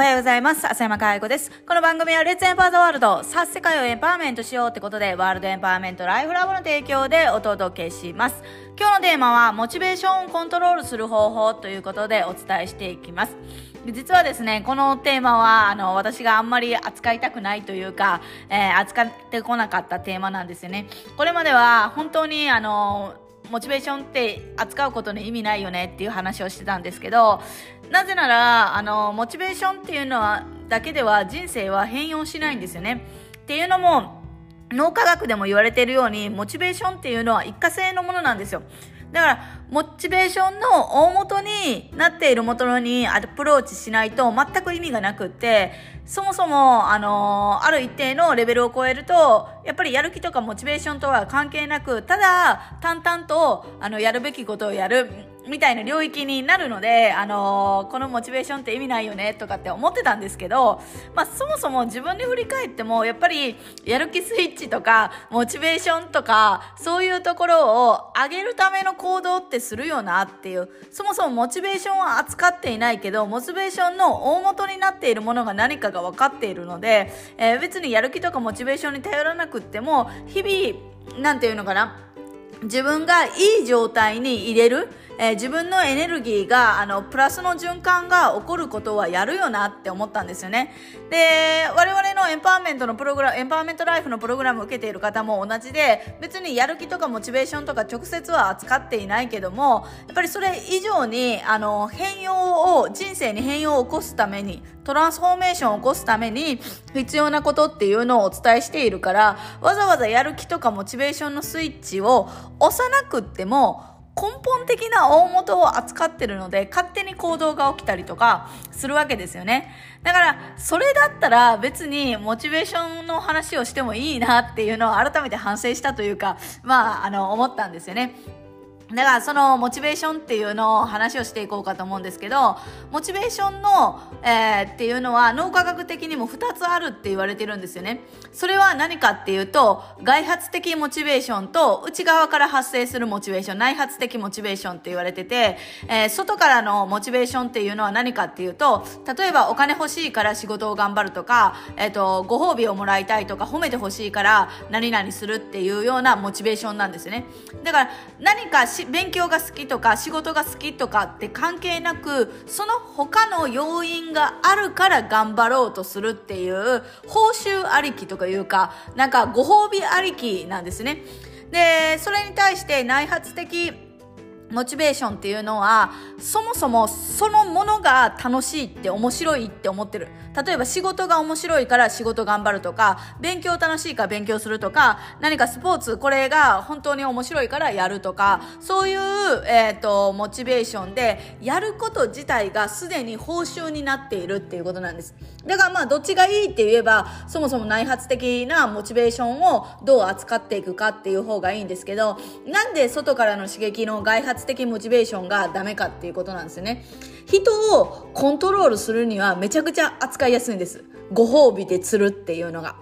おはようございます。浅山かい子です。この番組はレッツエンパワードワールド、さあ世界をエンパワーメントしようってことで、ワールドエンパワーメントライフラボの提供でお届けします。今日のテーマは、モチベーションをコントロールする方法ということでお伝えしていきます。実はですね、このテーマは、あの、私があんまり扱いたくないというか、えー、扱ってこなかったテーマなんですよね。これまでは、本当に、あの、モチベーションって扱うことに意味ないよねっていう話をしてたんですけど、なぜなら、あの、モチベーションっていうのは、だけでは人生は変容しないんですよね。っていうのも、脳科学でも言われているように、モチベーションっていうのは一過性のものなんですよ。だから、モチベーションの大元になっているものにアプローチしないと全く意味がなくって、そもそも、あの、ある一定のレベルを超えると、やっぱりやる気とかモチベーションとは関係なく、ただ、淡々と、あの、やるべきことをやる。みたいな領域になるので、あのー、このモチベーションって意味ないよねとかって思ってたんですけど、まあ、そもそも自分で振り返ってもやっぱりやる気スイッチとかモチベーションとかそういうところを上げるための行動ってするよなっていうそもそもモチベーションは扱っていないけどモチベーションの大元になっているものが何かが分かっているので、えー、別にやる気とかモチベーションに頼らなくっても日々なんていうのかな自分がいい状態に入れるえー、自分のエネルギーが、あの、プラスの循環が起こることはやるよなって思ったんですよね。で、我々のエンパワーメントのプログラム、エンパワーメントライフのプログラムを受けている方も同じで、別にやる気とかモチベーションとか直接は扱っていないけども、やっぱりそれ以上に、あの、変容を、人生に変容を起こすために、トランスフォーメーションを起こすために必要なことっていうのをお伝えしているから、わざわざやる気とかモチベーションのスイッチを幼くっても、根本的な大元を扱ってるので、勝手に行動が起きたりとかするわけですよね。だから、それだったら別にモチベーションの話をしてもいいなっていうのを改めて反省したというか、まあ、あの、思ったんですよね。だからそのモチベーションっていうのを話をしていこうかと思うんですけど、モチベーションの、えー、っていうのは脳科学的にも2つあるって言われてるんですよね。それは何かっていうと、外発的モチベーションと内側から発生するモチベーション、内発的モチベーションって言われてて、えー、外からのモチベーションっていうのは何かっていうと、例えばお金欲しいから仕事を頑張るとか、え、ー、と、ご褒美をもらいたいとか、褒めて欲しいから何々するっていうようなモチベーションなんですね。だから何かし勉強が好きとか仕事が好きとかって関係なくその他の要因があるから頑張ろうとするっていう報酬ありきとかいうかなんかご褒美ありきなんですね。でそれに対して内発的モチベーションっていうのはそもそもそのものが楽しいって面白いって思ってる。例えば仕事が面白いから仕事頑張るとか勉強楽しいから勉強するとか何かスポーツこれが本当に面白いからやるとかそういう、えーと、モチベーションでやること自体がすでに報酬になっているっていうことなんです。だからまあどっちがいいって言えばそもそも内発的なモチベーションをどう扱っていくかっていう方がいいんですけどなんで外からの刺激の外発発的モチベーションがダメかっていうことなんですよね人をコントロールするにはめちゃくちゃ扱いやすいんですご褒美で釣るっていうのが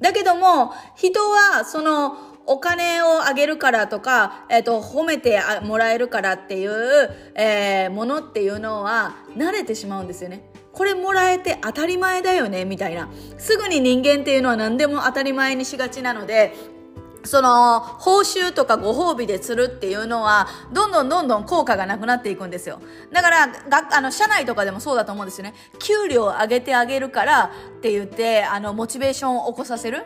だけども人はそのお金をあげるからとか、えっ、ー、と、褒めてもらえるからっていう、えー、ものっていうのは慣れてしまうんですよね。これもらえて当たり前だよね、みたいな。すぐに人間っていうのは何でも当たり前にしがちなので、その報酬とかご褒美で釣るっていうのはどんどんどんどん効果がなくなっていくんですよ。だからがあの社内とかでもそうだと思うんですよね。給料を上げてあげるからって言ってあのモチベーションを起こさせる。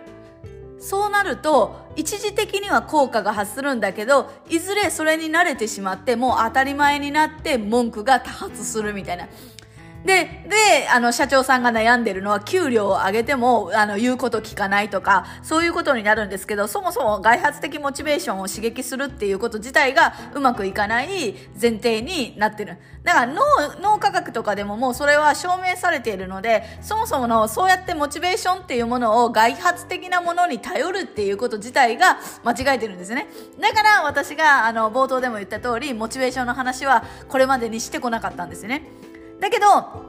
そうなると一時的には効果が発するんだけどいずれそれに慣れてしまってもう当たり前になって文句が多発するみたいな。で、で、あの、社長さんが悩んでるのは、給料を上げても、あの、言うこと聞かないとか、そういうことになるんですけど、そもそも外発的モチベーションを刺激するっていうこと自体がうまくいかない前提になってる。だから脳、脳科学とかでももうそれは証明されているので、そもそもの、そうやってモチベーションっていうものを外発的なものに頼るっていうこと自体が間違えてるんですね。だから私が、あの、冒頭でも言った通り、モチベーションの話はこれまでにしてこなかったんですね。だけど、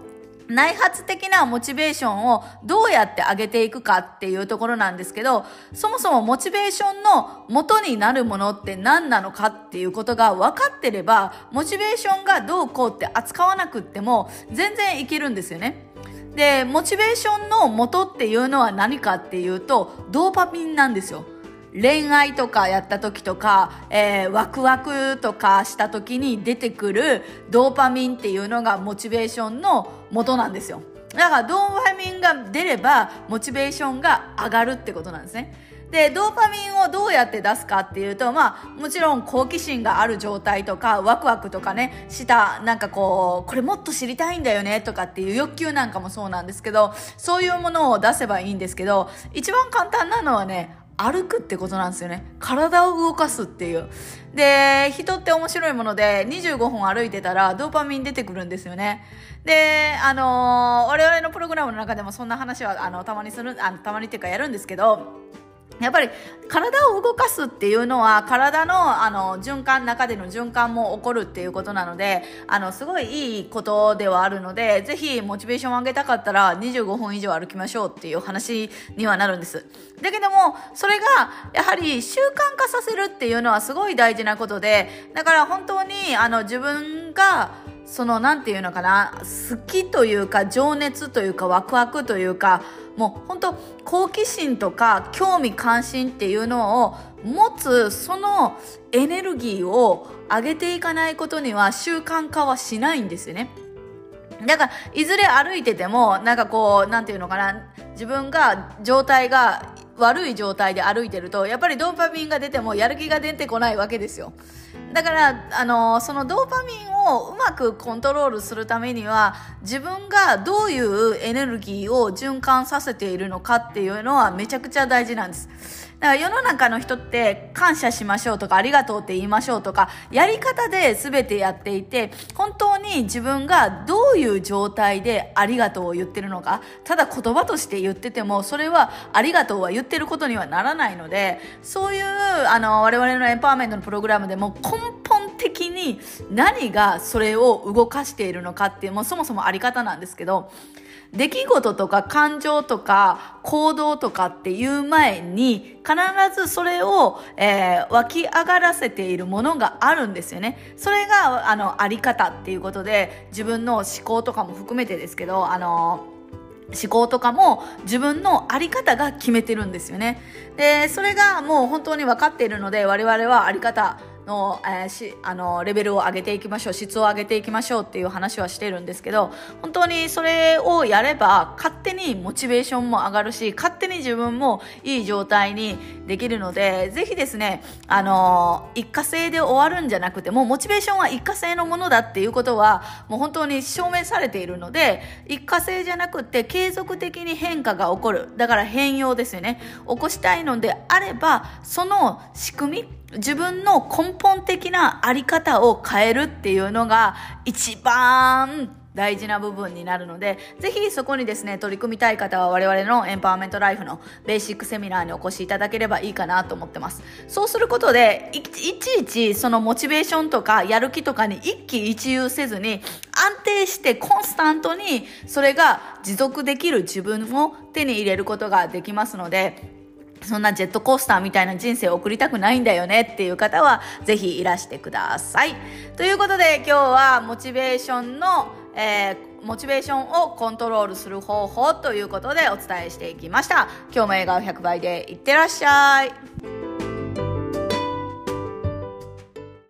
内発的なモチベーションをどうやって上げていくかっていうところなんですけど、そもそもモチベーションの元になるものって何なのかっていうことが分かってれば、モチベーションがどうこうって扱わなくっても全然いけるんですよね。で、モチベーションの元っていうのは何かっていうと、ドーパミンなんですよ。恋愛とかやった時とか、えー、ワクワクとかした時に出てくるドーパミンっていうのがモチベーションの元なんですよ。だからドーパミンが出ればモチベーションが上がるってことなんですね。で、ドーパミンをどうやって出すかっていうと、まあ、もちろん好奇心がある状態とか、ワクワクとかね、した、なんかこう、これもっと知りたいんだよねとかっていう欲求なんかもそうなんですけど、そういうものを出せばいいんですけど、一番簡単なのはね、歩くってことなんですよね。体を動かすっていう。で、人って面白いもので、25本歩いてたらドーパミン出てくるんですよね。で、あのー、我々のプログラムの中でもそんな話は、あの、たまにする、あの、たまにっていうかやるんですけど、やっぱり体を動かすっていうのは体のあの循環中での循環も起こるっていうことなのであのすごいいいことではあるのでぜひモチベーションを上げたかったら25分以上歩きましょうっていう話にはなるんです。だけどもそれがやはり習慣化させるっていうのはすごい大事なことでだから本当にあの自分がその何て言うのかな好きというか情熱というかワクワクというかもう本当好奇心とか興味関心っていうのを持つそのエネルギーを上げていかないことには習慣化はしないんですよね。だから、いずれ歩いてても、なんかこう、なんていうのかな、自分が、状態が悪い状態で歩いてると、やっぱりドーパミンが出てもやる気が出てこないわけですよ。だから、あの、そのドーパミンをうまくコントロールするためには、自分がどういうエネルギーを循環させているのかっていうのはめちゃくちゃ大事なんです。だから世の中の人って感謝しましょうとかありがとうって言いましょうとかやり方で全てやっていて本当に自分がどういう状態でありがとうを言ってるのかただ言葉として言っててもそれはありがとうは言ってることにはならないのでそういうあの我々のエンパワーメントのプログラムでも根本的に何がそれを動かしているのかっていうもうそもそもあり方なんですけど出来事とか感情とか行動とかっていう前に必ずそれを、えー、湧き上がらせているものがあるんですよね。それがあのあり方っていうことで自分の思考とかも含めてですけどあの思考とかも自分のあり方が決めてるんですよね。で、それがもう本当に分かっているので我々はあり方の,、えー、しあのレベルを上げていきましょう質を上げていきましょうっていう話はしてるんですけど本当にそれをやれば勝手にモチベーションも上がるし勝手に自分もいい状態にできるのでぜひですねあの一過性で終わるんじゃなくてもうモチベーションは一過性のものだっていうことはもう本当に証明されているので一過性じゃなくて継続的に変化が起こる。だから変容ですよね。起こしたいのであればその仕組み自分の根本的なあり方を変えるっていうのが一番大事な部分になるので、ぜひそこにですね、取り組みたい方は我々のエンパワーメントライフのベーシックセミナーにお越しいただければいいかなと思ってます。そうすることで、いちいちそのモチベーションとかやる気とかに一喜一憂せずに、安定してコンスタントにそれが持続できる自分を手に入れることができますので、そんなジェットコースターみたいな人生を送りたくないんだよねっていう方は、ぜひいらしてください。ということで、今日はモチベーションの、えー、モチベーションをコントロールする方法ということでお伝えしていきました。今日も笑顔100倍でいってらっしゃい。